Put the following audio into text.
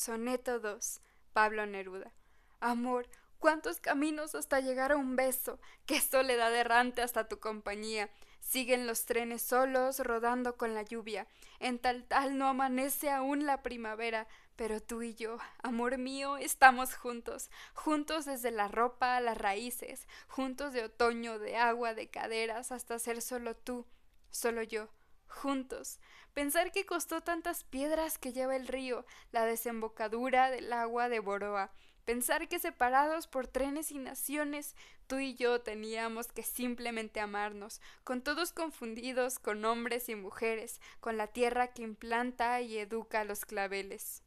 Soneto 2. Pablo Neruda. Amor, cuántos caminos hasta llegar a un beso, qué soledad errante hasta tu compañía. Siguen los trenes solos rodando con la lluvia. En tal tal no amanece aún la primavera, pero tú y yo, amor mío, estamos juntos, juntos desde la ropa a las raíces, juntos de otoño, de agua, de caderas, hasta ser solo tú, solo yo juntos. Pensar que costó tantas piedras que lleva el río, la desembocadura del agua de Boroa. Pensar que separados por trenes y naciones, tú y yo teníamos que simplemente amarnos, con todos confundidos con hombres y mujeres, con la tierra que implanta y educa los claveles.